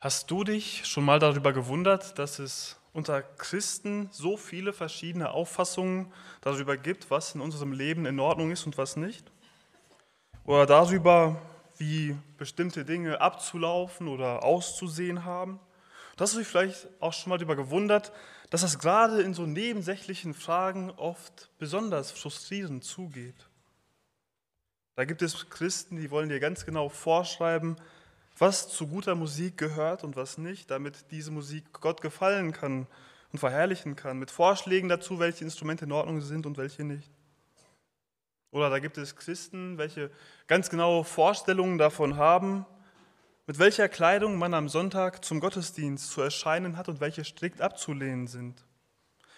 Hast du dich schon mal darüber gewundert, dass es unter Christen so viele verschiedene Auffassungen darüber gibt, was in unserem Leben in Ordnung ist und was nicht? Oder darüber, wie bestimmte Dinge abzulaufen oder auszusehen haben? Du hast dich vielleicht auch schon mal darüber gewundert, dass das gerade in so nebensächlichen Fragen oft besonders frustrierend zugeht. Da gibt es Christen, die wollen dir ganz genau vorschreiben, was zu guter Musik gehört und was nicht, damit diese Musik Gott gefallen kann und verherrlichen kann, mit Vorschlägen dazu, welche Instrumente in Ordnung sind und welche nicht. Oder da gibt es Christen, welche ganz genaue Vorstellungen davon haben, mit welcher Kleidung man am Sonntag zum Gottesdienst zu erscheinen hat und welche strikt abzulehnen sind.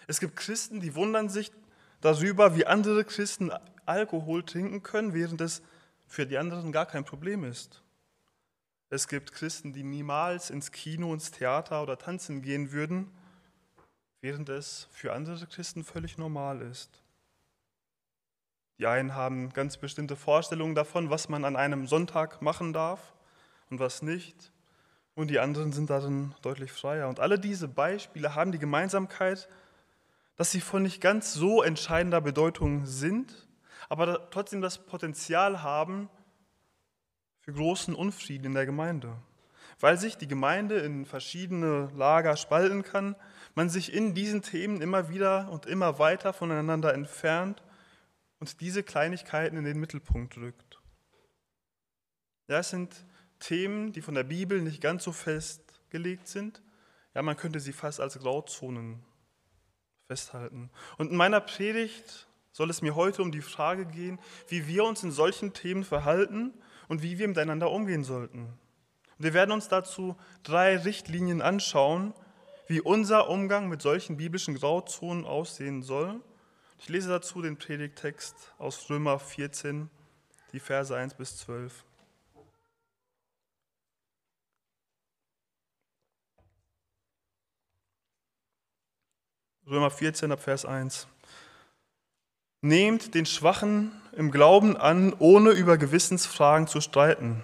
Es gibt Christen, die wundern sich darüber, wie andere Christen Alkohol trinken können, während es für die anderen gar kein Problem ist. Es gibt Christen, die niemals ins Kino, ins Theater oder tanzen gehen würden, während es für andere Christen völlig normal ist. Die einen haben ganz bestimmte Vorstellungen davon, was man an einem Sonntag machen darf und was nicht. Und die anderen sind darin deutlich freier. Und alle diese Beispiele haben die Gemeinsamkeit, dass sie von nicht ganz so entscheidender Bedeutung sind, aber trotzdem das Potenzial haben, für großen Unfrieden in der Gemeinde. Weil sich die Gemeinde in verschiedene Lager spalten kann, man sich in diesen Themen immer wieder und immer weiter voneinander entfernt und diese Kleinigkeiten in den Mittelpunkt rückt. Ja, es sind Themen, die von der Bibel nicht ganz so festgelegt sind. Ja, man könnte sie fast als Grauzonen festhalten. Und in meiner Predigt soll es mir heute um die Frage gehen, wie wir uns in solchen Themen verhalten und wie wir miteinander umgehen sollten. Und wir werden uns dazu drei Richtlinien anschauen, wie unser Umgang mit solchen biblischen Grauzonen aussehen soll. Ich lese dazu den Predigtext aus Römer 14, die Verse 1 bis 12. Römer 14 ab Vers 1. Nehmt den Schwachen im Glauben an, ohne über Gewissensfragen zu streiten.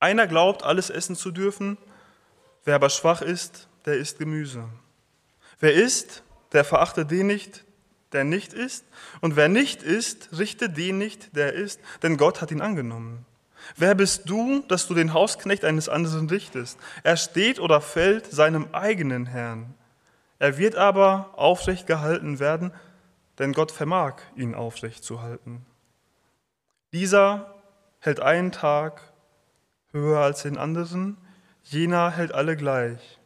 Einer glaubt, alles essen zu dürfen, wer aber schwach ist, der isst Gemüse. Wer isst, der verachte den nicht, der nicht isst, und wer nicht isst, richte den nicht, der isst, denn Gott hat ihn angenommen. Wer bist du, dass du den Hausknecht eines anderen richtest? Er steht oder fällt seinem eigenen Herrn. Er wird aber aufrecht gehalten werden, denn Gott vermag, ihn aufrecht zu halten. Dieser hält einen Tag höher als den anderen, jener hält alle gleich.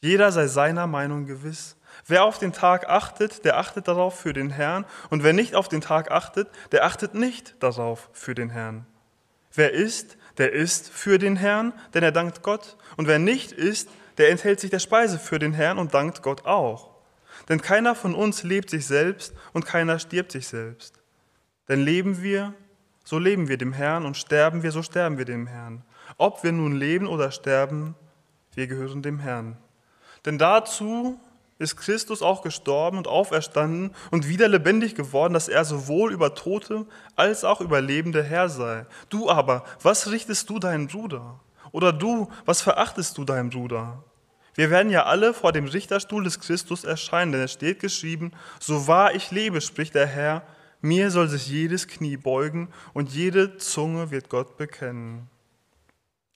Jeder sei seiner Meinung gewiss. Wer auf den Tag achtet, der achtet darauf für den Herrn, und wer nicht auf den Tag achtet, der achtet nicht darauf für den Herrn. Wer isst, der isst für den Herrn, denn er dankt Gott, und wer nicht isst, der enthält sich der Speise für den Herrn und dankt Gott auch. Denn keiner von uns lebt sich selbst und keiner stirbt sich selbst. Denn leben wir, so leben wir dem Herrn und sterben wir, so sterben wir dem Herrn. Ob wir nun leben oder sterben, wir gehören dem Herrn. Denn dazu ist Christus auch gestorben und auferstanden und wieder lebendig geworden, dass er sowohl über Tote als auch über Lebende Herr sei. Du aber, was richtest du deinen Bruder? Oder du, was verachtest du deinen Bruder? Wir werden ja alle vor dem Richterstuhl des Christus erscheinen, denn es steht geschrieben, so wahr ich lebe, spricht der Herr, mir soll sich jedes Knie beugen und jede Zunge wird Gott bekennen.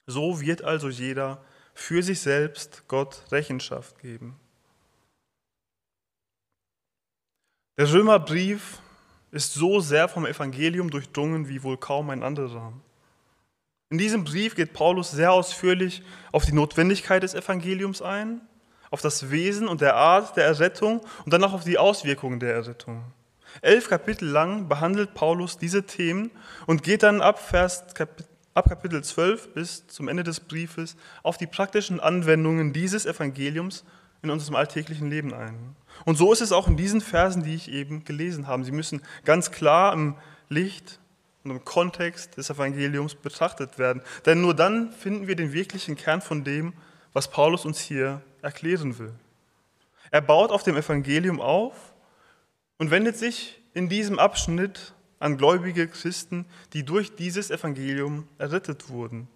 So wird also jeder für sich selbst Gott Rechenschaft geben. Der Römerbrief ist so sehr vom Evangelium durchdrungen wie wohl kaum ein anderer. In diesem Brief geht Paulus sehr ausführlich auf die Notwendigkeit des Evangeliums ein, auf das Wesen und der Art der Errettung und dann auch auf die Auswirkungen der Errettung. Elf Kapitel lang behandelt Paulus diese Themen und geht dann ab, Vers, ab Kapitel 12 bis zum Ende des Briefes auf die praktischen Anwendungen dieses Evangeliums in unserem alltäglichen Leben ein. Und so ist es auch in diesen Versen, die ich eben gelesen habe. Sie müssen ganz klar im Licht und im Kontext des Evangeliums betrachtet werden. Denn nur dann finden wir den wirklichen Kern von dem, was Paulus uns hier erklären will. Er baut auf dem Evangelium auf und wendet sich in diesem Abschnitt an gläubige Christen, die durch dieses Evangelium errettet wurden.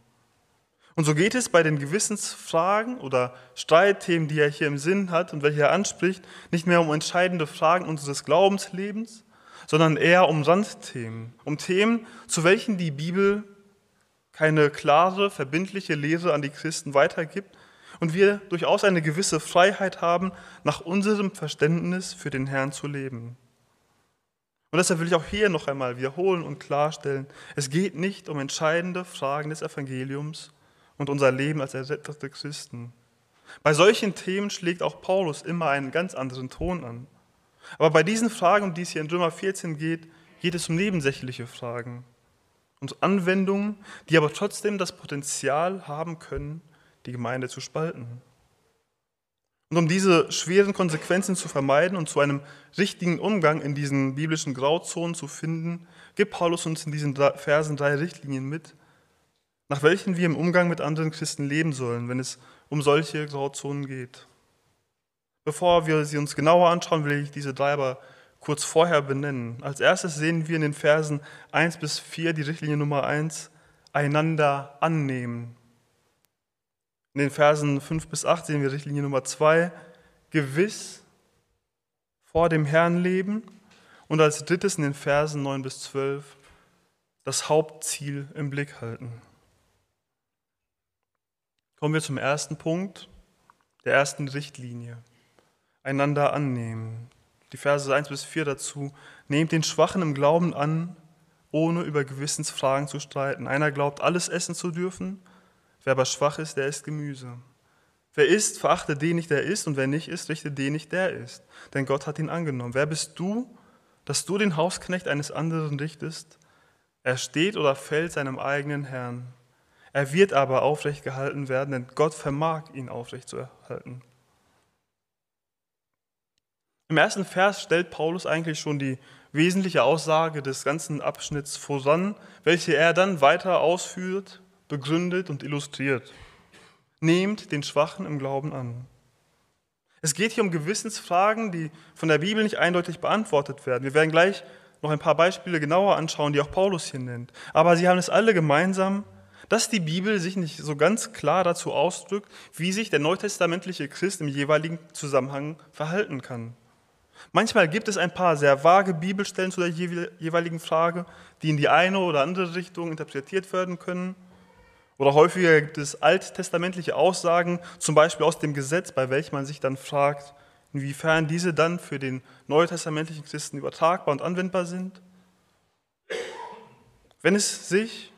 Und so geht es bei den Gewissensfragen oder Streitthemen, die er hier im Sinn hat und welche er anspricht, nicht mehr um entscheidende Fragen unseres Glaubenslebens, sondern eher um Randthemen, um Themen, zu welchen die Bibel keine klare, verbindliche Lehre an die Christen weitergibt und wir durchaus eine gewisse Freiheit haben, nach unserem Verständnis für den Herrn zu leben. Und deshalb will ich auch hier noch einmal wiederholen und klarstellen, es geht nicht um entscheidende Fragen des Evangeliums, und unser Leben als errettete Christen. Bei solchen Themen schlägt auch Paulus immer einen ganz anderen Ton an. Aber bei diesen Fragen, um die es hier in Römer 14 geht, geht es um nebensächliche Fragen und Anwendungen, die aber trotzdem das Potenzial haben können, die Gemeinde zu spalten. Und um diese schweren Konsequenzen zu vermeiden und zu einem richtigen Umgang in diesen biblischen Grauzonen zu finden, gibt Paulus uns in diesen Versen drei Richtlinien mit, nach welchen wir im Umgang mit anderen Christen leben sollen, wenn es um solche Grauzonen geht. Bevor wir sie uns genauer anschauen, will ich diese drei aber kurz vorher benennen. Als erstes sehen wir in den Versen 1 bis 4 die Richtlinie Nummer 1, einander annehmen. In den Versen 5 bis 8 sehen wir Richtlinie Nummer 2, gewiss vor dem Herrn leben. Und als drittes in den Versen 9 bis 12, das Hauptziel im Blick halten. Kommen wir zum ersten Punkt, der ersten Richtlinie. Einander annehmen. Die Verse 1 bis 4 dazu. Nehmt den Schwachen im Glauben an, ohne über Gewissensfragen zu streiten. Einer glaubt, alles essen zu dürfen, wer aber schwach ist, der isst Gemüse. Wer isst, verachte den nicht, der isst, und wer nicht isst, richte den nicht, der isst. Denn Gott hat ihn angenommen. Wer bist du, dass du den Hausknecht eines anderen richtest? Er steht oder fällt seinem eigenen Herrn. Er wird aber aufrecht gehalten werden, denn Gott vermag ihn aufrecht zu erhalten. Im ersten Vers stellt Paulus eigentlich schon die wesentliche Aussage des ganzen Abschnitts voran, welche er dann weiter ausführt, begründet und illustriert. Nehmt den Schwachen im Glauben an. Es geht hier um Gewissensfragen, die von der Bibel nicht eindeutig beantwortet werden. Wir werden gleich noch ein paar Beispiele genauer anschauen, die auch Paulus hier nennt. Aber sie haben es alle gemeinsam, dass die Bibel sich nicht so ganz klar dazu ausdrückt, wie sich der neutestamentliche Christ im jeweiligen Zusammenhang verhalten kann. Manchmal gibt es ein paar sehr vage Bibelstellen zu der jeweiligen Frage, die in die eine oder andere Richtung interpretiert werden können. Oder häufiger gibt es alttestamentliche Aussagen, zum Beispiel aus dem Gesetz, bei welchem man sich dann fragt, inwiefern diese dann für den neutestamentlichen Christen übertragbar und anwendbar sind. Wenn es sich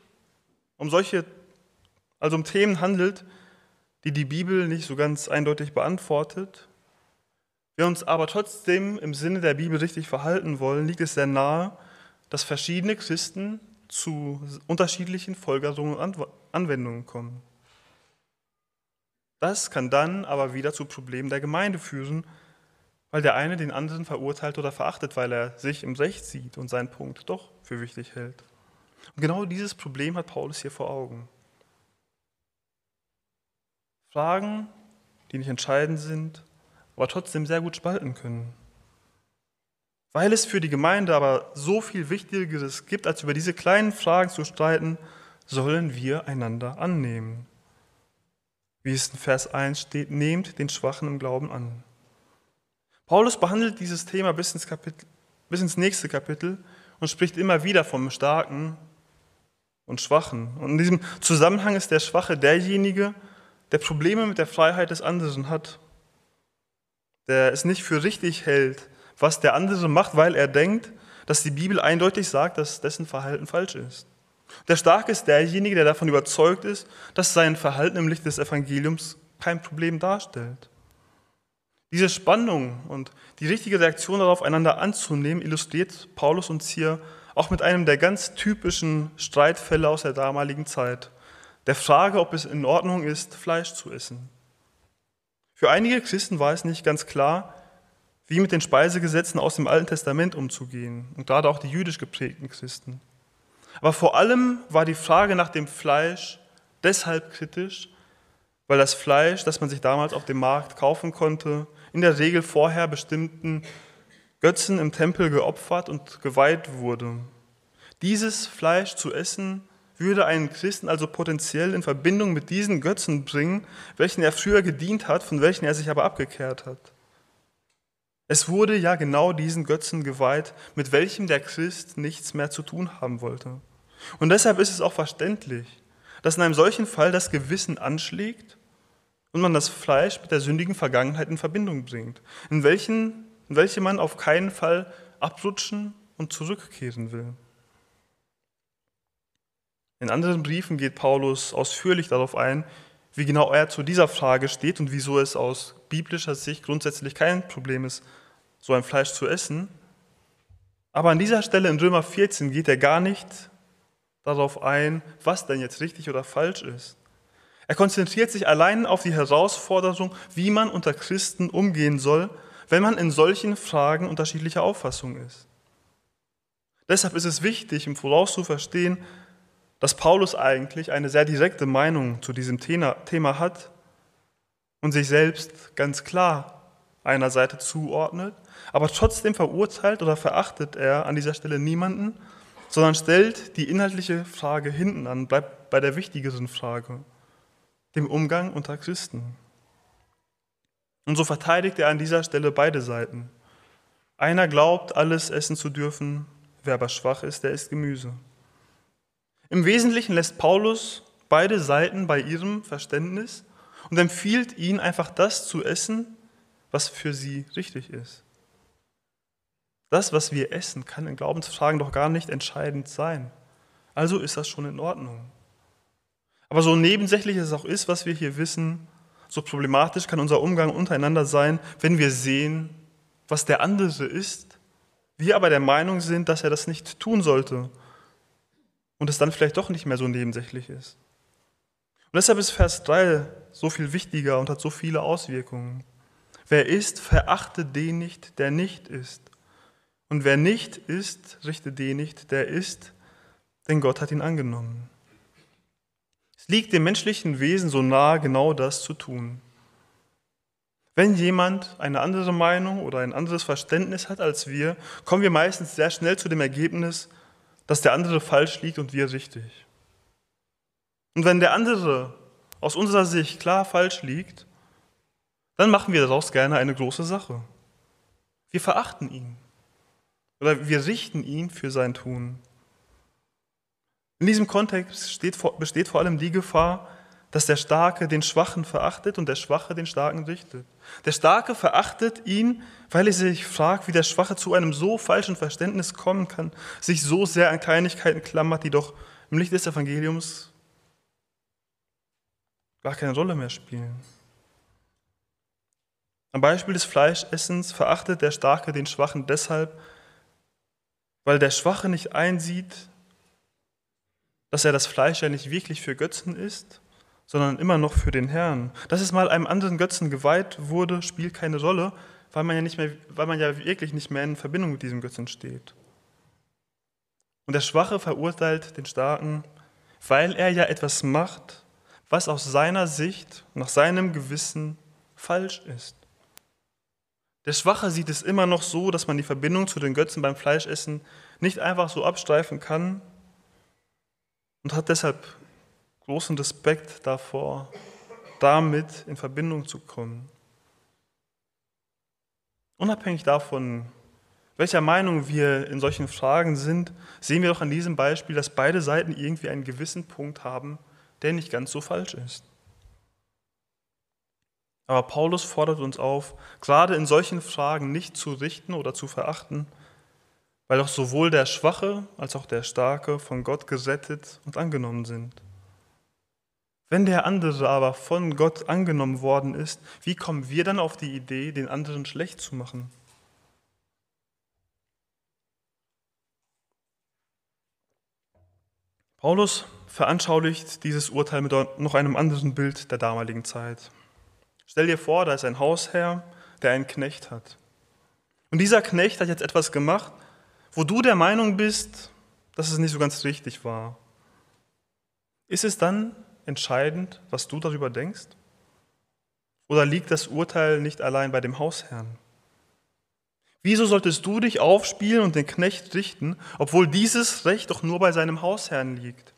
um solche, also um Themen handelt, die die Bibel nicht so ganz eindeutig beantwortet. Wir uns aber trotzdem im Sinne der Bibel richtig verhalten wollen, liegt es sehr nahe, dass verschiedene Christen zu unterschiedlichen Folgerungen und Anwendungen kommen. Das kann dann aber wieder zu Problemen der Gemeinde führen, weil der eine den anderen verurteilt oder verachtet, weil er sich im Recht sieht und seinen Punkt doch für wichtig hält. Und genau dieses Problem hat Paulus hier vor Augen. Fragen, die nicht entscheidend sind, aber trotzdem sehr gut spalten können. Weil es für die Gemeinde aber so viel Wichtigeres gibt, als über diese kleinen Fragen zu streiten, sollen wir einander annehmen. Wie es in Vers 1 steht, nehmt den Schwachen im Glauben an. Paulus behandelt dieses Thema bis ins, Kapitel, bis ins nächste Kapitel und spricht immer wieder vom Starken und Schwachen. Und in diesem Zusammenhang ist der Schwache derjenige, der Probleme mit der Freiheit des anderen hat, der es nicht für richtig hält, was der andere macht, weil er denkt, dass die Bibel eindeutig sagt, dass dessen Verhalten falsch ist. Der Starke ist derjenige, der davon überzeugt ist, dass sein Verhalten im Licht des Evangeliums kein Problem darstellt. Diese Spannung und die richtige Reaktion darauf, einander anzunehmen, illustriert Paulus uns hier auch mit einem der ganz typischen Streitfälle aus der damaligen Zeit, der Frage, ob es in Ordnung ist, Fleisch zu essen. Für einige Christen war es nicht ganz klar, wie mit den Speisegesetzen aus dem Alten Testament umzugehen, und gerade auch die jüdisch geprägten Christen. Aber vor allem war die Frage nach dem Fleisch deshalb kritisch, weil das Fleisch, das man sich damals auf dem Markt kaufen konnte, in der Regel vorher bestimmten Götzen im Tempel geopfert und geweiht wurde. Dieses Fleisch zu essen würde einen Christen also potenziell in Verbindung mit diesen Götzen bringen, welchen er früher gedient hat, von welchen er sich aber abgekehrt hat. Es wurde ja genau diesen Götzen geweiht, mit welchem der Christ nichts mehr zu tun haben wollte. Und deshalb ist es auch verständlich, dass in einem solchen Fall das Gewissen anschlägt und man das Fleisch mit der sündigen Vergangenheit in Verbindung bringt, in, welchen, in welche man auf keinen Fall abrutschen und zurückkehren will. In anderen Briefen geht Paulus ausführlich darauf ein, wie genau er zu dieser Frage steht und wieso es aus biblischer Sicht grundsätzlich kein Problem ist, so ein Fleisch zu essen. Aber an dieser Stelle in Römer 14 geht er gar nicht darauf ein, was denn jetzt richtig oder falsch ist. Er konzentriert sich allein auf die Herausforderung, wie man unter Christen umgehen soll, wenn man in solchen Fragen unterschiedlicher Auffassung ist. Deshalb ist es wichtig, im Voraus zu verstehen, dass Paulus eigentlich eine sehr direkte Meinung zu diesem Thema hat und sich selbst ganz klar einer Seite zuordnet, aber trotzdem verurteilt oder verachtet er an dieser Stelle niemanden, sondern stellt die inhaltliche Frage hinten an, bleibt bei der wichtigeren Frage, dem Umgang unter Christen. Und so verteidigt er an dieser Stelle beide Seiten. Einer glaubt, alles essen zu dürfen, wer aber schwach ist, der isst Gemüse. Im Wesentlichen lässt Paulus beide Seiten bei ihrem Verständnis und empfiehlt ihnen einfach das zu essen, was für sie richtig ist. Das, was wir essen, kann in Glaubensfragen doch gar nicht entscheidend sein. Also ist das schon in Ordnung. Aber so nebensächlich es auch ist, was wir hier wissen, so problematisch kann unser Umgang untereinander sein, wenn wir sehen, was der andere ist, wir aber der Meinung sind, dass er das nicht tun sollte und es dann vielleicht doch nicht mehr so nebensächlich ist. Und deshalb ist Vers 3 so viel wichtiger und hat so viele Auswirkungen. Wer ist, verachte den nicht, der nicht ist. Und wer nicht ist, richte den nicht, der ist, denn Gott hat ihn angenommen. Es liegt dem menschlichen Wesen so nahe, genau das zu tun. Wenn jemand eine andere Meinung oder ein anderes Verständnis hat als wir, kommen wir meistens sehr schnell zu dem Ergebnis, dass der andere falsch liegt und wir richtig. Und wenn der andere aus unserer Sicht klar falsch liegt, dann machen wir daraus gerne eine große Sache. Wir verachten ihn oder wir richten ihn für sein Tun. In diesem Kontext steht, besteht vor allem die Gefahr, dass der Starke den Schwachen verachtet und der Schwache den Starken richtet. Der Starke verachtet ihn, weil er sich fragt, wie der Schwache zu einem so falschen Verständnis kommen kann, sich so sehr an Kleinigkeiten klammert, die doch im Licht des Evangeliums gar keine Rolle mehr spielen. Am Beispiel des Fleischessens verachtet der Starke den Schwachen deshalb, weil der Schwache nicht einsieht, dass er das Fleisch ja nicht wirklich für Götzen isst, sondern immer noch für den Herrn. Dass es mal einem anderen Götzen geweiht wurde, spielt keine Rolle, weil man ja, nicht mehr, weil man ja wirklich nicht mehr in Verbindung mit diesem Götzen steht. Und der Schwache verurteilt den Starken, weil er ja etwas macht, was aus seiner Sicht, nach seinem Gewissen falsch ist. Der Schwache sieht es immer noch so, dass man die Verbindung zu den Götzen beim Fleischessen nicht einfach so abstreifen kann und hat deshalb großen Respekt davor, damit in Verbindung zu kommen. Unabhängig davon, welcher Meinung wir in solchen Fragen sind, sehen wir doch an diesem Beispiel, dass beide Seiten irgendwie einen gewissen Punkt haben, der nicht ganz so falsch ist. Aber Paulus fordert uns auf, gerade in solchen Fragen nicht zu richten oder zu verachten, weil auch sowohl der Schwache als auch der Starke von Gott gerettet und angenommen sind. Wenn der andere aber von Gott angenommen worden ist, wie kommen wir dann auf die Idee, den anderen schlecht zu machen? Paulus veranschaulicht dieses Urteil mit noch einem anderen Bild der damaligen Zeit. Stell dir vor, da ist ein Hausherr, der einen Knecht hat. Und dieser Knecht hat jetzt etwas gemacht, wo du der Meinung bist, dass es nicht so ganz richtig war. Ist es dann entscheidend, was du darüber denkst? Oder liegt das Urteil nicht allein bei dem Hausherrn? Wieso solltest du dich aufspielen und den Knecht richten, obwohl dieses Recht doch nur bei seinem Hausherrn liegt?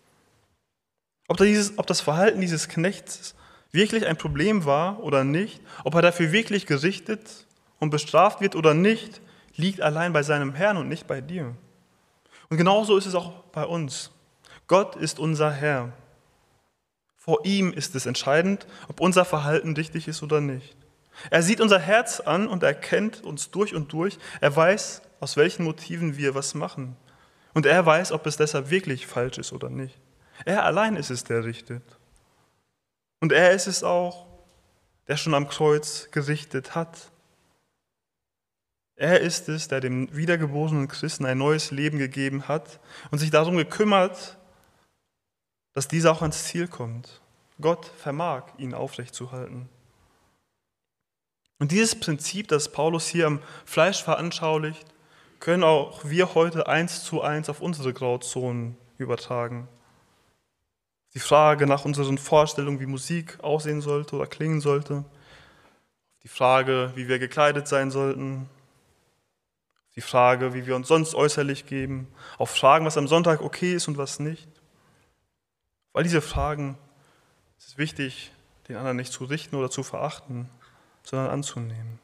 Ob, dieses, ob das Verhalten dieses Knechts wirklich ein Problem war oder nicht, ob er dafür wirklich gerichtet und bestraft wird oder nicht, liegt allein bei seinem Herrn und nicht bei dir. Und genauso ist es auch bei uns. Gott ist unser Herr. Vor ihm ist es entscheidend, ob unser Verhalten richtig ist oder nicht. Er sieht unser Herz an und er kennt uns durch und durch. Er weiß, aus welchen Motiven wir was machen. Und er weiß, ob es deshalb wirklich falsch ist oder nicht. Er allein ist es, der richtet. Und er ist es auch, der schon am Kreuz gerichtet hat. Er ist es, der dem wiedergeborenen Christen ein neues Leben gegeben hat und sich darum gekümmert, dass dieser auch ans Ziel kommt. Gott vermag, ihn aufrechtzuhalten. Und dieses Prinzip, das Paulus hier am Fleisch veranschaulicht, können auch wir heute eins zu eins auf unsere Grauzonen übertragen. Die Frage nach unseren Vorstellungen, wie Musik aussehen sollte oder klingen sollte. Die Frage, wie wir gekleidet sein sollten. Die Frage, wie wir uns sonst äußerlich geben. Auf Fragen, was am Sonntag okay ist und was nicht. Weil diese Fragen es ist wichtig, den anderen nicht zu richten oder zu verachten, sondern anzunehmen.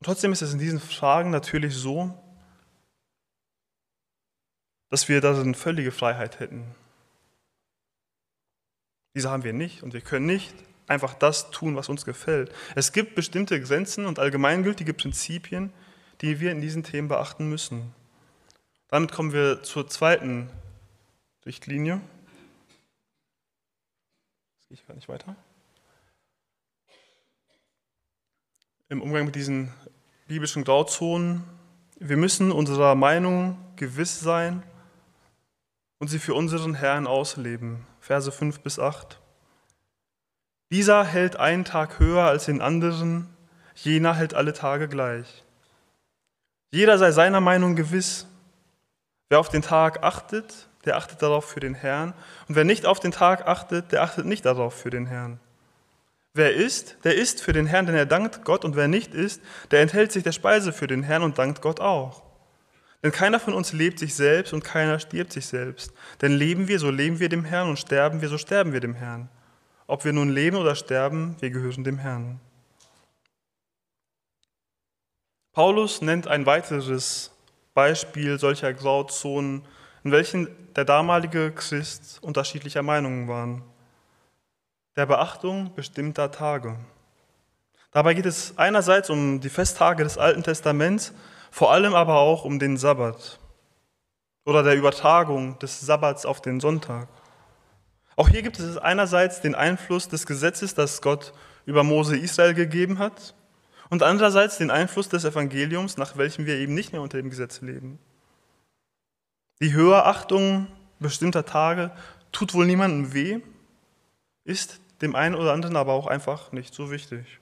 Und trotzdem ist es in diesen Fragen natürlich so, dass wir darin völlige Freiheit hätten. Diese haben wir nicht und wir können nicht einfach das tun, was uns gefällt. Es gibt bestimmte Grenzen und allgemeingültige Prinzipien, die wir in diesen Themen beachten müssen. Damit kommen wir zur zweiten Richtlinie. Jetzt gehe ich gar nicht weiter. Im Umgang mit diesen biblischen Grauzonen, wir müssen unserer Meinung gewiss sein und sie für unseren Herrn ausleben. Verse 5 bis 8. Dieser hält einen Tag höher als den anderen, jener hält alle Tage gleich. Jeder sei seiner Meinung gewiss. Wer auf den Tag achtet, der achtet darauf für den Herrn. Und wer nicht auf den Tag achtet, der achtet nicht darauf für den Herrn. Wer isst, der isst für den Herrn, denn er dankt Gott. Und wer nicht isst, der enthält sich der Speise für den Herrn und dankt Gott auch. Denn keiner von uns lebt sich selbst und keiner stirbt sich selbst. Denn leben wir, so leben wir dem Herrn und sterben wir, so sterben wir dem Herrn. Ob wir nun leben oder sterben, wir gehören dem Herrn. Paulus nennt ein weiteres Beispiel solcher Grauzonen in welchen der damalige Christ unterschiedlicher Meinungen waren. Der Beachtung bestimmter Tage. Dabei geht es einerseits um die Festtage des Alten Testaments, vor allem aber auch um den Sabbat oder der Übertragung des Sabbats auf den Sonntag. Auch hier gibt es einerseits den Einfluss des Gesetzes, das Gott über Mose Israel gegeben hat, und andererseits den Einfluss des Evangeliums, nach welchem wir eben nicht mehr unter dem Gesetz leben. Die Höherachtung bestimmter Tage tut wohl niemandem weh, ist dem einen oder anderen aber auch einfach nicht so wichtig.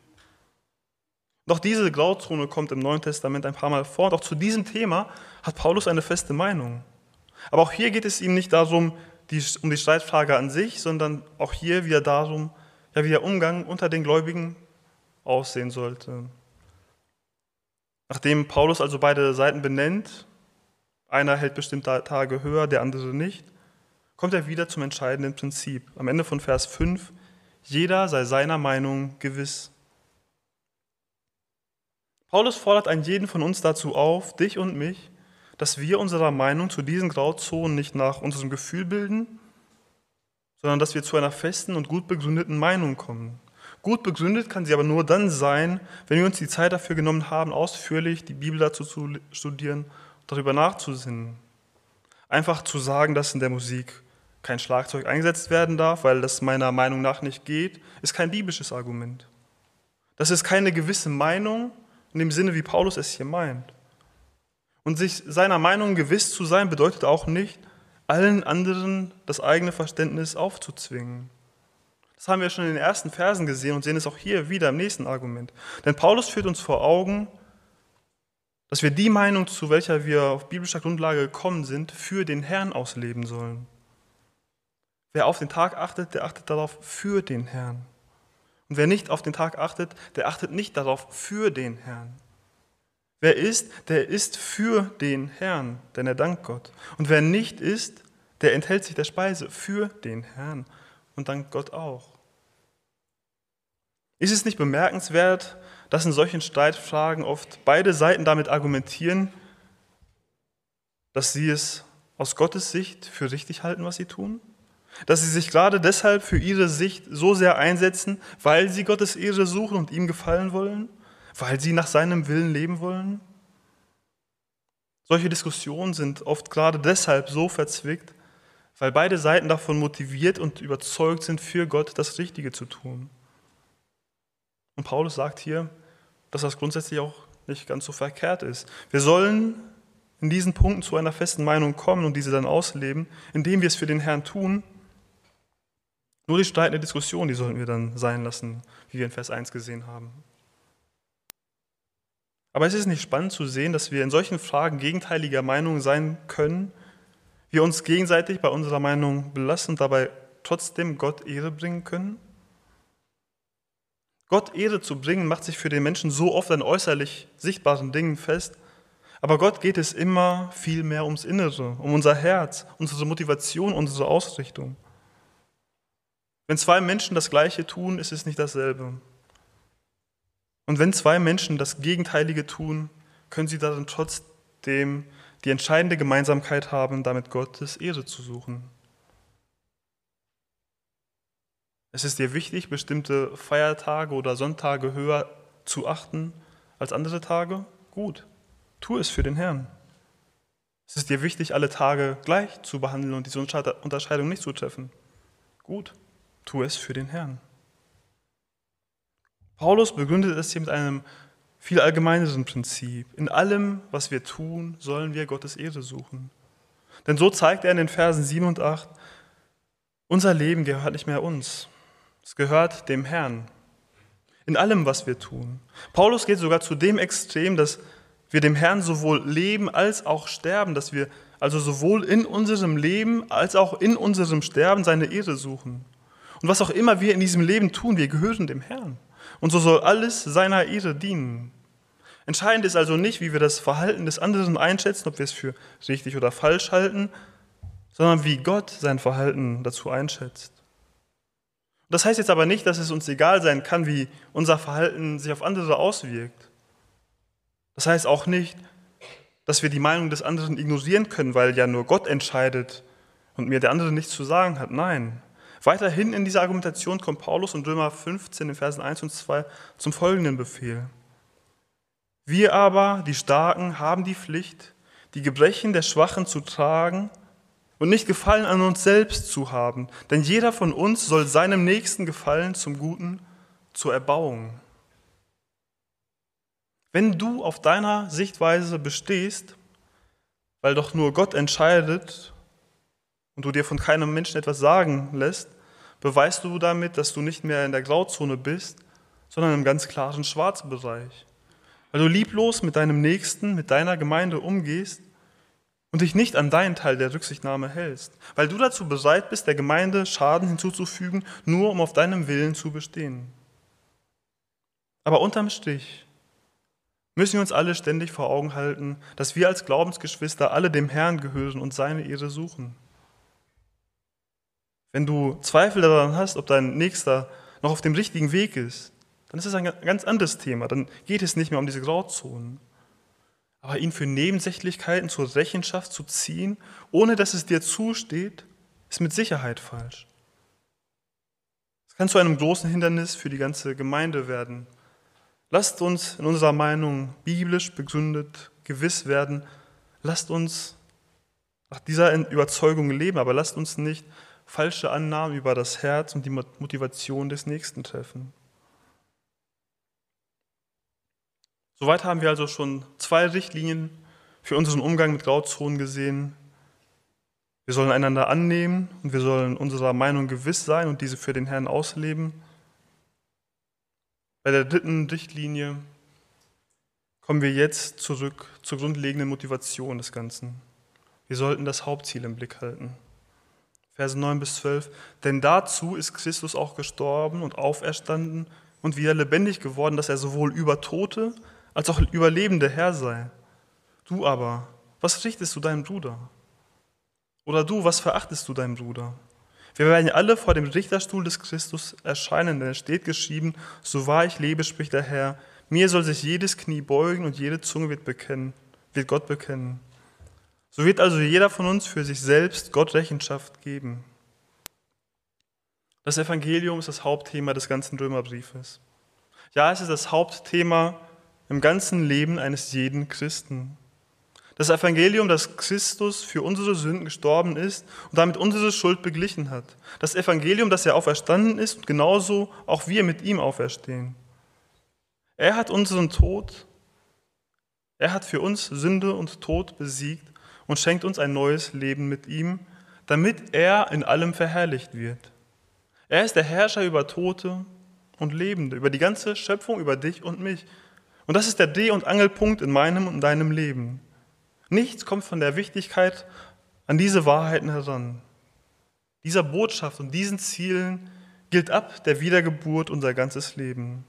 Doch diese Grauzone kommt im Neuen Testament ein paar Mal vor. Und auch zu diesem Thema hat Paulus eine feste Meinung. Aber auch hier geht es ihm nicht darum, die, um die Streitfrage an sich, sondern auch hier wieder darum, ja, wie der Umgang unter den Gläubigen aussehen sollte. Nachdem Paulus also beide Seiten benennt, einer hält bestimmte Tage höher, der andere nicht, kommt er wieder zum entscheidenden Prinzip. Am Ende von Vers 5, jeder sei seiner Meinung gewiss. Paulus fordert einen jeden von uns dazu auf, dich und mich, dass wir unserer Meinung zu diesen Grauzonen nicht nach unserem Gefühl bilden, sondern dass wir zu einer festen und gut begründeten Meinung kommen. Gut begründet kann sie aber nur dann sein, wenn wir uns die Zeit dafür genommen haben, ausführlich die Bibel dazu zu studieren darüber nachzusinnen. Einfach zu sagen, dass in der Musik kein Schlagzeug eingesetzt werden darf, weil das meiner Meinung nach nicht geht, ist kein biblisches Argument. Das ist keine gewisse Meinung in dem Sinne, wie Paulus es hier meint. Und sich seiner Meinung gewiss zu sein, bedeutet auch nicht, allen anderen das eigene Verständnis aufzuzwingen. Das haben wir schon in den ersten Versen gesehen und sehen es auch hier wieder im nächsten Argument. Denn Paulus führt uns vor Augen, dass wir die Meinung, zu welcher wir auf biblischer Grundlage gekommen sind, für den Herrn ausleben sollen. Wer auf den Tag achtet, der achtet darauf für den Herrn. Und wer nicht auf den Tag achtet, der achtet nicht darauf für den Herrn. Wer ist, der ist für den Herrn, denn er dankt Gott. Und wer nicht ist, der enthält sich der Speise für den Herrn und dankt Gott auch. Ist es nicht bemerkenswert, dass in solchen Streitfragen oft beide Seiten damit argumentieren, dass sie es aus Gottes Sicht für richtig halten, was sie tun? Dass sie sich gerade deshalb für ihre Sicht so sehr einsetzen, weil sie Gottes Ehre suchen und ihm gefallen wollen? Weil sie nach seinem Willen leben wollen? Solche Diskussionen sind oft gerade deshalb so verzwickt, weil beide Seiten davon motiviert und überzeugt sind, für Gott das Richtige zu tun. Und Paulus sagt hier, dass das grundsätzlich auch nicht ganz so verkehrt ist. Wir sollen in diesen Punkten zu einer festen Meinung kommen und diese dann ausleben, indem wir es für den Herrn tun. Nur die streitende Diskussion, die sollten wir dann sein lassen, wie wir in Vers 1 gesehen haben. Aber es ist nicht spannend zu sehen, dass wir in solchen Fragen gegenteiliger Meinung sein können, wir uns gegenseitig bei unserer Meinung belassen und dabei trotzdem Gott Ehre bringen können? Gott Ehre zu bringen, macht sich für den Menschen so oft an äußerlich sichtbaren Dingen fest, aber Gott geht es immer viel mehr ums Innere, um unser Herz, unsere Motivation, unsere Ausrichtung. Wenn zwei Menschen das Gleiche tun, ist es nicht dasselbe. Und wenn zwei Menschen das Gegenteilige tun, können sie darin trotzdem die entscheidende Gemeinsamkeit haben, damit Gottes Ehre zu suchen. Es ist dir wichtig, bestimmte Feiertage oder Sonntage höher zu achten als andere Tage? Gut, tu es für den Herrn. Es ist dir wichtig, alle Tage gleich zu behandeln und diese Unterscheidung nicht zu treffen? Gut, tu es für den Herrn. Paulus begründet es hier mit einem viel allgemeineren Prinzip. In allem, was wir tun, sollen wir Gottes Ehre suchen. Denn so zeigt er in den Versen 7 und 8, unser Leben gehört nicht mehr uns, es gehört dem Herrn. In allem, was wir tun. Paulus geht sogar zu dem Extrem, dass wir dem Herrn sowohl leben als auch sterben, dass wir also sowohl in unserem Leben als auch in unserem Sterben seine Ehre suchen. Und was auch immer wir in diesem Leben tun, wir gehören dem Herrn. Und so soll alles seiner Ehre dienen. Entscheidend ist also nicht, wie wir das Verhalten des anderen einschätzen, ob wir es für richtig oder falsch halten, sondern wie Gott sein Verhalten dazu einschätzt. Das heißt jetzt aber nicht, dass es uns egal sein kann, wie unser Verhalten sich auf andere auswirkt. Das heißt auch nicht, dass wir die Meinung des anderen ignorieren können, weil ja nur Gott entscheidet und mir der andere nichts zu sagen hat. Nein. Weiterhin in dieser Argumentation kommt Paulus in Römer 15 in Versen 1 und 2 zum folgenden Befehl. Wir aber, die Starken, haben die Pflicht, die Gebrechen der Schwachen zu tragen und nicht Gefallen an uns selbst zu haben, denn jeder von uns soll seinem Nächsten gefallen zum Guten, zur Erbauung. Wenn du auf deiner Sichtweise bestehst, weil doch nur Gott entscheidet und du dir von keinem Menschen etwas sagen lässt, beweist du damit, dass du nicht mehr in der Grauzone bist, sondern im ganz klaren Schwarzbereich. Weil du lieblos mit deinem Nächsten, mit deiner Gemeinde umgehst und dich nicht an deinen Teil der Rücksichtnahme hältst. Weil du dazu bereit bist, der Gemeinde Schaden hinzuzufügen, nur um auf deinem Willen zu bestehen. Aber unterm Strich müssen wir uns alle ständig vor Augen halten, dass wir als Glaubensgeschwister alle dem Herrn gehören und seine Ehre suchen. Wenn du Zweifel daran hast, ob dein Nächster noch auf dem richtigen Weg ist, dann ist es ein ganz anderes Thema. Dann geht es nicht mehr um diese Grauzonen. Aber ihn für Nebensächlichkeiten zur Rechenschaft zu ziehen, ohne dass es dir zusteht, ist mit Sicherheit falsch. Es kann zu einem großen Hindernis für die ganze Gemeinde werden. Lasst uns in unserer Meinung biblisch begründet gewiss werden. Lasst uns nach dieser Überzeugung leben, aber lasst uns nicht falsche Annahmen über das Herz und die Motivation des Nächsten treffen. Soweit haben wir also schon zwei Richtlinien für unseren Umgang mit Grauzonen gesehen. Wir sollen einander annehmen und wir sollen unserer Meinung gewiss sein und diese für den Herrn ausleben. Bei der dritten Richtlinie kommen wir jetzt zurück zur grundlegenden Motivation des Ganzen. Wir sollten das Hauptziel im Blick halten. Verse 9 bis 12. Denn dazu ist Christus auch gestorben und auferstanden und wieder lebendig geworden, dass er sowohl über Tote als auch über Lebende Herr sei. Du aber, was richtest du deinem Bruder? Oder du, was verachtest du deinen Bruder? Wir werden alle vor dem Richterstuhl des Christus erscheinen, denn es steht geschrieben, so wahr ich lebe, spricht der Herr, mir soll sich jedes Knie beugen und jede Zunge wird, bekennen, wird Gott bekennen. So wird also jeder von uns für sich selbst Gott Rechenschaft geben. Das Evangelium ist das Hauptthema des ganzen Römerbriefes. Ja, es ist das Hauptthema im ganzen Leben eines jeden Christen. Das Evangelium, dass Christus für unsere Sünden gestorben ist und damit unsere Schuld beglichen hat. Das Evangelium, dass er auferstanden ist und genauso auch wir mit ihm auferstehen. Er hat unseren Tod, er hat für uns Sünde und Tod besiegt und schenkt uns ein neues Leben mit ihm, damit er in allem verherrlicht wird. Er ist der Herrscher über Tote und Lebende, über die ganze Schöpfung, über dich und mich. Und das ist der Dreh- und Angelpunkt in meinem und deinem Leben. Nichts kommt von der Wichtigkeit an diese Wahrheiten heran. Dieser Botschaft und diesen Zielen gilt ab der Wiedergeburt unser ganzes Leben.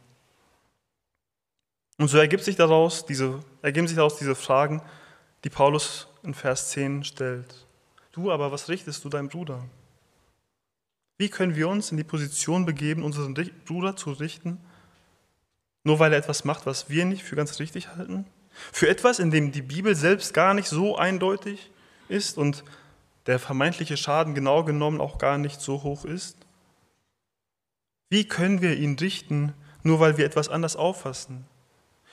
Und so ergibt sich daraus diese, ergeben sich daraus diese Fragen, die Paulus in Vers 10 stellt. Du aber, was richtest du deinem Bruder? Wie können wir uns in die Position begeben, unseren Bruder zu richten, nur weil er etwas macht, was wir nicht für ganz richtig halten? Für etwas, in dem die Bibel selbst gar nicht so eindeutig ist und der vermeintliche Schaden genau genommen auch gar nicht so hoch ist? Wie können wir ihn richten, nur weil wir etwas anders auffassen?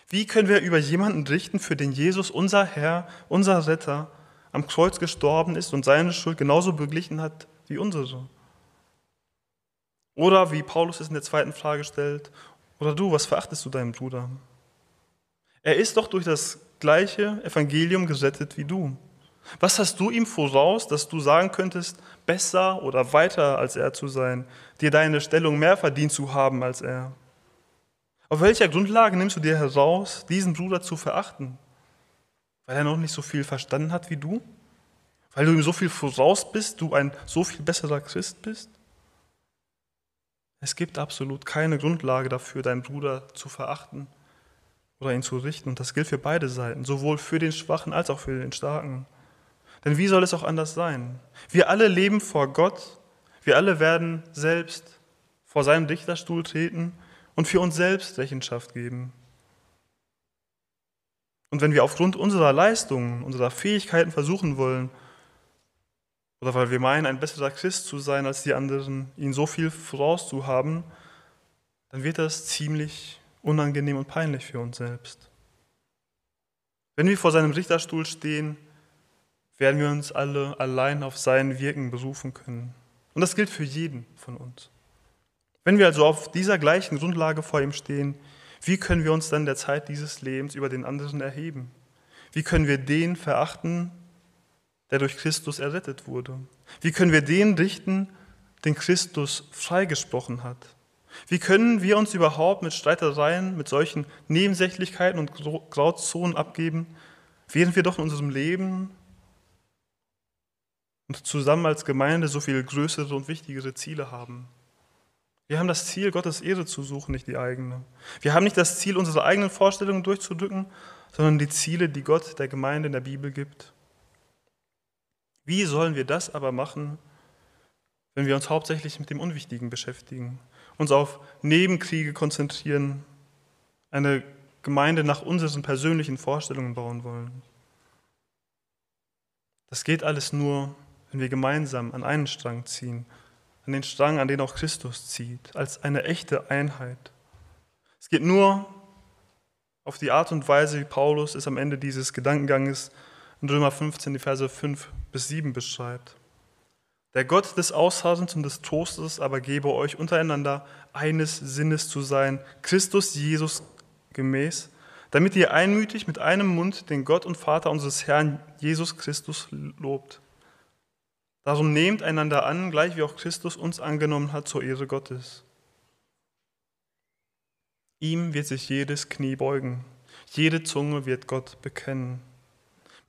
Wie können wir über jemanden richten, für den Jesus, unser Herr, unser Retter, am Kreuz gestorben ist und seine Schuld genauso beglichen hat wie unsere? Oder wie Paulus es in der zweiten Frage stellt, oder du, was verachtest du deinen Bruder? Er ist doch durch das gleiche Evangelium gerettet wie du. Was hast du ihm voraus, dass du sagen könntest, besser oder weiter als er zu sein, dir deine Stellung mehr verdient zu haben als er? Auf welcher Grundlage nimmst du dir heraus, diesen Bruder zu verachten? Weil er noch nicht so viel verstanden hat wie du? Weil du ihm so viel voraus bist, du ein so viel besserer Christ bist? Es gibt absolut keine Grundlage dafür, deinen Bruder zu verachten oder ihn zu richten. Und das gilt für beide Seiten, sowohl für den Schwachen als auch für den Starken. Denn wie soll es auch anders sein? Wir alle leben vor Gott, wir alle werden selbst vor seinem Dichterstuhl treten und für uns selbst Rechenschaft geben. Und wenn wir aufgrund unserer Leistungen, unserer Fähigkeiten versuchen wollen, oder weil wir meinen, ein besserer Christ zu sein als die anderen, ihnen so viel vorauszuhaben, dann wird das ziemlich unangenehm und peinlich für uns selbst. Wenn wir vor seinem Richterstuhl stehen, werden wir uns alle allein auf sein Wirken berufen können. Und das gilt für jeden von uns. Wenn wir also auf dieser gleichen Grundlage vor ihm stehen, wie können wir uns dann der Zeit dieses Lebens über den anderen erheben? Wie können wir den verachten, der durch Christus errettet wurde? Wie können wir den richten, den Christus freigesprochen hat? Wie können wir uns überhaupt mit Streitereien, mit solchen Nebensächlichkeiten und Grauzonen abgeben, während wir doch in unserem Leben und zusammen als Gemeinde so viel größere und wichtigere Ziele haben? Wir haben das Ziel, Gottes Ehre zu suchen, nicht die eigene. Wir haben nicht das Ziel, unsere eigenen Vorstellungen durchzudrücken, sondern die Ziele, die Gott der Gemeinde in der Bibel gibt. Wie sollen wir das aber machen, wenn wir uns hauptsächlich mit dem Unwichtigen beschäftigen, uns auf Nebenkriege konzentrieren, eine Gemeinde nach unseren persönlichen Vorstellungen bauen wollen? Das geht alles nur, wenn wir gemeinsam an einen Strang ziehen an den Strang, an den auch Christus zieht, als eine echte Einheit. Es geht nur auf die Art und Weise, wie Paulus es am Ende dieses Gedankenganges in Römer 15, die Verse 5 bis 7 beschreibt. Der Gott des Ausharrens und des Trostes aber gebe euch untereinander eines Sinnes zu sein, Christus Jesus gemäß, damit ihr einmütig mit einem Mund den Gott und Vater unseres Herrn Jesus Christus lobt. Darum nehmt einander an, gleich wie auch Christus uns angenommen hat zur Ehre Gottes. Ihm wird sich jedes Knie beugen, jede Zunge wird Gott bekennen.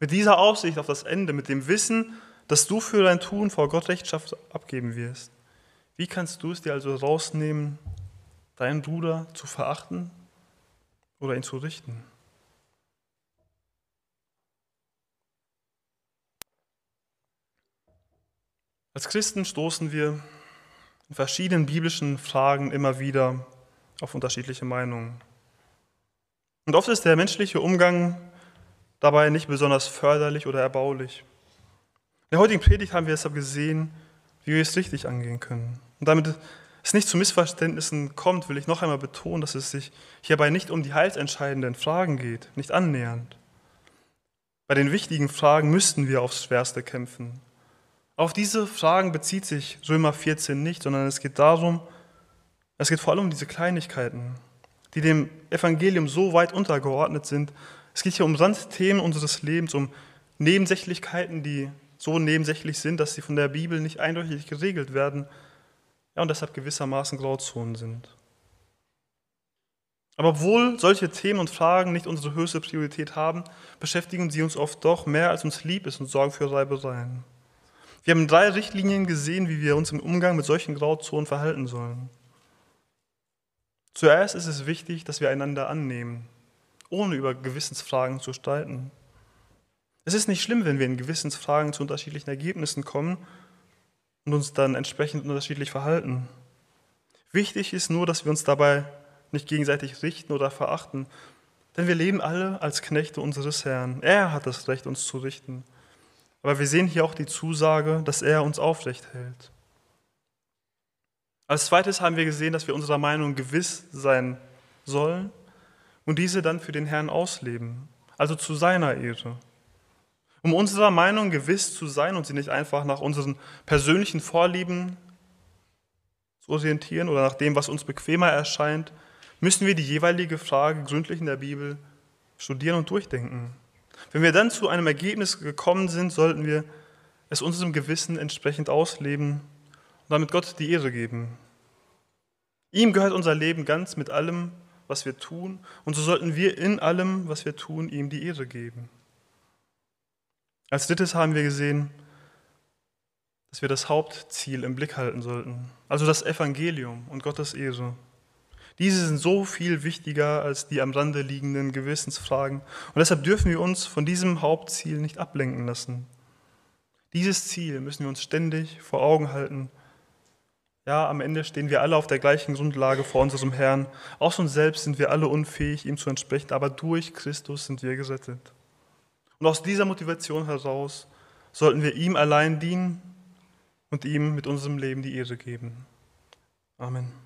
Mit dieser Aussicht auf das Ende, mit dem Wissen, dass du für dein Tun vor Gott Rechtschaft abgeben wirst, wie kannst du es dir also rausnehmen, deinen Bruder zu verachten oder ihn zu richten? Als Christen stoßen wir in verschiedenen biblischen Fragen immer wieder auf unterschiedliche Meinungen. Und oft ist der menschliche Umgang dabei nicht besonders förderlich oder erbaulich. In der heutigen Predigt haben wir deshalb gesehen, wie wir es richtig angehen können. Und damit es nicht zu Missverständnissen kommt, will ich noch einmal betonen, dass es sich hierbei nicht um die heilsentscheidenden Fragen geht, nicht annähernd. Bei den wichtigen Fragen müssten wir aufs Schwerste kämpfen. Auf diese Fragen bezieht sich Römer 14 nicht, sondern es geht darum, es geht vor allem um diese Kleinigkeiten, die dem Evangelium so weit untergeordnet sind. Es geht hier um Randthemen unseres Lebens, um Nebensächlichkeiten, die so nebensächlich sind, dass sie von der Bibel nicht eindeutig geregelt werden ja, und deshalb gewissermaßen Grauzonen sind. Aber obwohl solche Themen und Fragen nicht unsere höchste Priorität haben, beschäftigen sie uns oft doch mehr, als uns lieb ist und sorgen für Reibereien. Wir haben drei Richtlinien gesehen, wie wir uns im Umgang mit solchen Grauzonen verhalten sollen. Zuerst ist es wichtig, dass wir einander annehmen, ohne über Gewissensfragen zu streiten. Es ist nicht schlimm, wenn wir in Gewissensfragen zu unterschiedlichen Ergebnissen kommen und uns dann entsprechend unterschiedlich verhalten. Wichtig ist nur, dass wir uns dabei nicht gegenseitig richten oder verachten, denn wir leben alle als Knechte unseres Herrn. Er hat das Recht, uns zu richten. Aber wir sehen hier auch die Zusage, dass er uns aufrecht hält. Als zweites haben wir gesehen, dass wir unserer Meinung gewiss sein sollen und diese dann für den Herrn ausleben, also zu seiner Ehre. Um unserer Meinung gewiss zu sein und sie nicht einfach nach unseren persönlichen Vorlieben zu orientieren oder nach dem, was uns bequemer erscheint, müssen wir die jeweilige Frage gründlich in der Bibel studieren und durchdenken. Wenn wir dann zu einem Ergebnis gekommen sind, sollten wir es unserem Gewissen entsprechend ausleben und damit Gott die Ehre geben. Ihm gehört unser Leben ganz mit allem, was wir tun, und so sollten wir in allem, was wir tun, ihm die Ehre geben. Als drittes haben wir gesehen, dass wir das Hauptziel im Blick halten sollten, also das Evangelium und Gottes Ehre. Diese sind so viel wichtiger als die am Rande liegenden Gewissensfragen und deshalb dürfen wir uns von diesem Hauptziel nicht ablenken lassen. Dieses Ziel müssen wir uns ständig vor Augen halten. Ja, am Ende stehen wir alle auf der gleichen Grundlage vor unserem Herrn. Aus uns selbst sind wir alle unfähig, ihm zu entsprechen, aber durch Christus sind wir gerettet. Und aus dieser Motivation heraus sollten wir ihm allein dienen und ihm mit unserem Leben die Ehre geben. Amen.